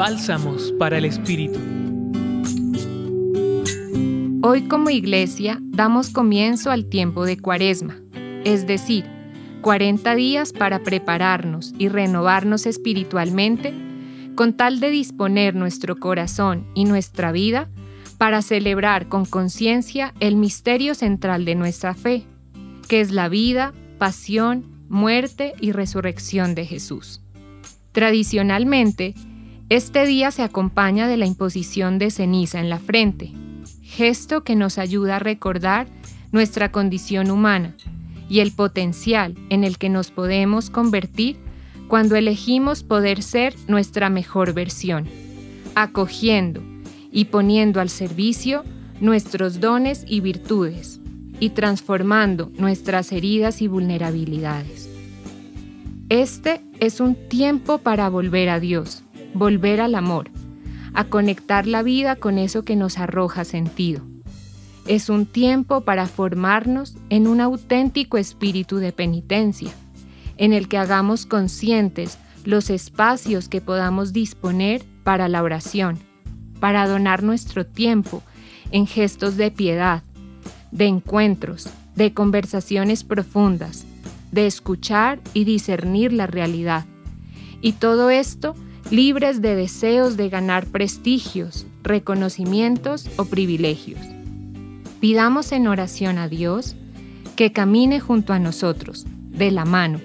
Bálsamos para el Espíritu. Hoy como iglesia damos comienzo al tiempo de Cuaresma, es decir, 40 días para prepararnos y renovarnos espiritualmente con tal de disponer nuestro corazón y nuestra vida para celebrar con conciencia el misterio central de nuestra fe, que es la vida, pasión, muerte y resurrección de Jesús. Tradicionalmente, este día se acompaña de la imposición de ceniza en la frente, gesto que nos ayuda a recordar nuestra condición humana y el potencial en el que nos podemos convertir cuando elegimos poder ser nuestra mejor versión, acogiendo y poniendo al servicio nuestros dones y virtudes y transformando nuestras heridas y vulnerabilidades. Este es un tiempo para volver a Dios, volver al amor, a conectar la vida con eso que nos arroja sentido. Es un tiempo para formarnos en un auténtico espíritu de penitencia, en el que hagamos conscientes los espacios que podamos disponer para la oración, para donar nuestro tiempo en gestos de piedad, de encuentros, de conversaciones profundas, de escuchar y discernir la realidad. Y todo esto libres de deseos de ganar prestigios, reconocimientos o privilegios. Pidamos en oración a Dios que camine junto a nosotros, de la mano,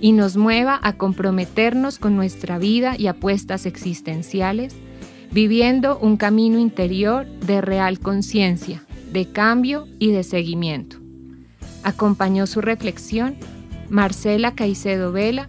y nos mueva a comprometernos con nuestra vida y apuestas existenciales, viviendo un camino interior de real conciencia, de cambio y de seguimiento. Acompañó su reflexión Marcela Caicedo Vela,